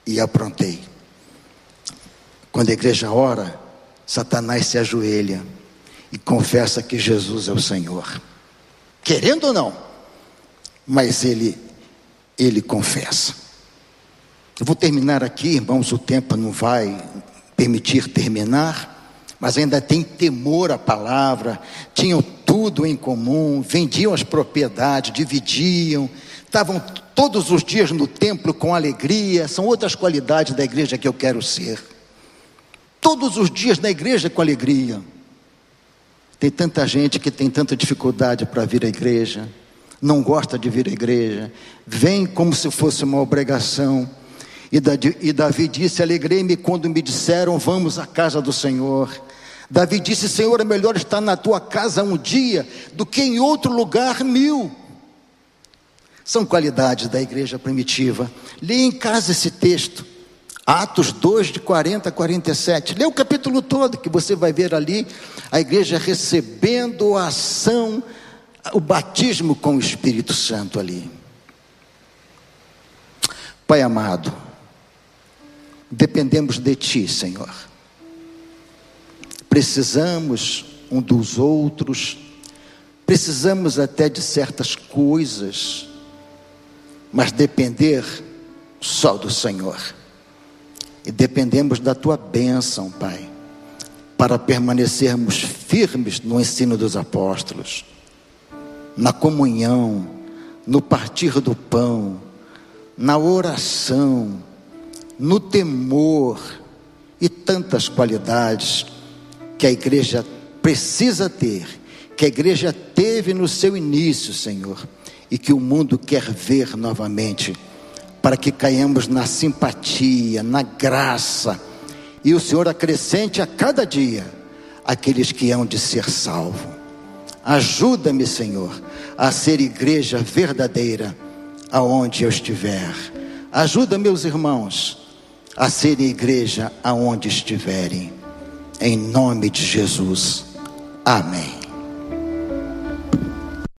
e aprontei. Quando a igreja ora, Satanás se ajoelha e confessa que Jesus é o Senhor. Querendo ou não, mas ele ele confessa. Eu vou terminar aqui, irmãos, o tempo não vai permitir terminar, mas ainda tem temor à palavra, tinham tudo em comum, vendiam as propriedades, dividiam, estavam todos os dias no templo com alegria, são outras qualidades da igreja que eu quero ser. Todos os dias na igreja com alegria. Tem tanta gente que tem tanta dificuldade para vir à igreja, não gosta de vir à igreja, vem como se fosse uma obrigação. E Davi disse: Alegrei-me quando me disseram, vamos à casa do Senhor. Davi disse: Senhor, é melhor estar na tua casa um dia do que em outro lugar mil. São qualidades da igreja primitiva. Leia em casa esse texto. Atos 2, de 40 a 47. Lê o capítulo todo, que você vai ver ali a igreja recebendo a ação, o batismo com o Espírito Santo ali. Pai amado, dependemos de Ti, Senhor. Precisamos um dos outros, precisamos até de certas coisas mas depender só do Senhor. E dependemos da tua bênção, Pai, para permanecermos firmes no ensino dos apóstolos, na comunhão, no partir do pão, na oração, no temor e tantas qualidades que a igreja precisa ter, que a igreja teve no seu início, Senhor e que o mundo quer ver novamente, para que caiamos na simpatia, na graça, e o Senhor acrescente a cada dia aqueles que hão de ser salvos. Ajuda-me, Senhor, a ser igreja verdadeira aonde eu estiver. Ajuda meus irmãos a ser igreja aonde estiverem. Em nome de Jesus. Amém.